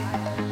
Bye.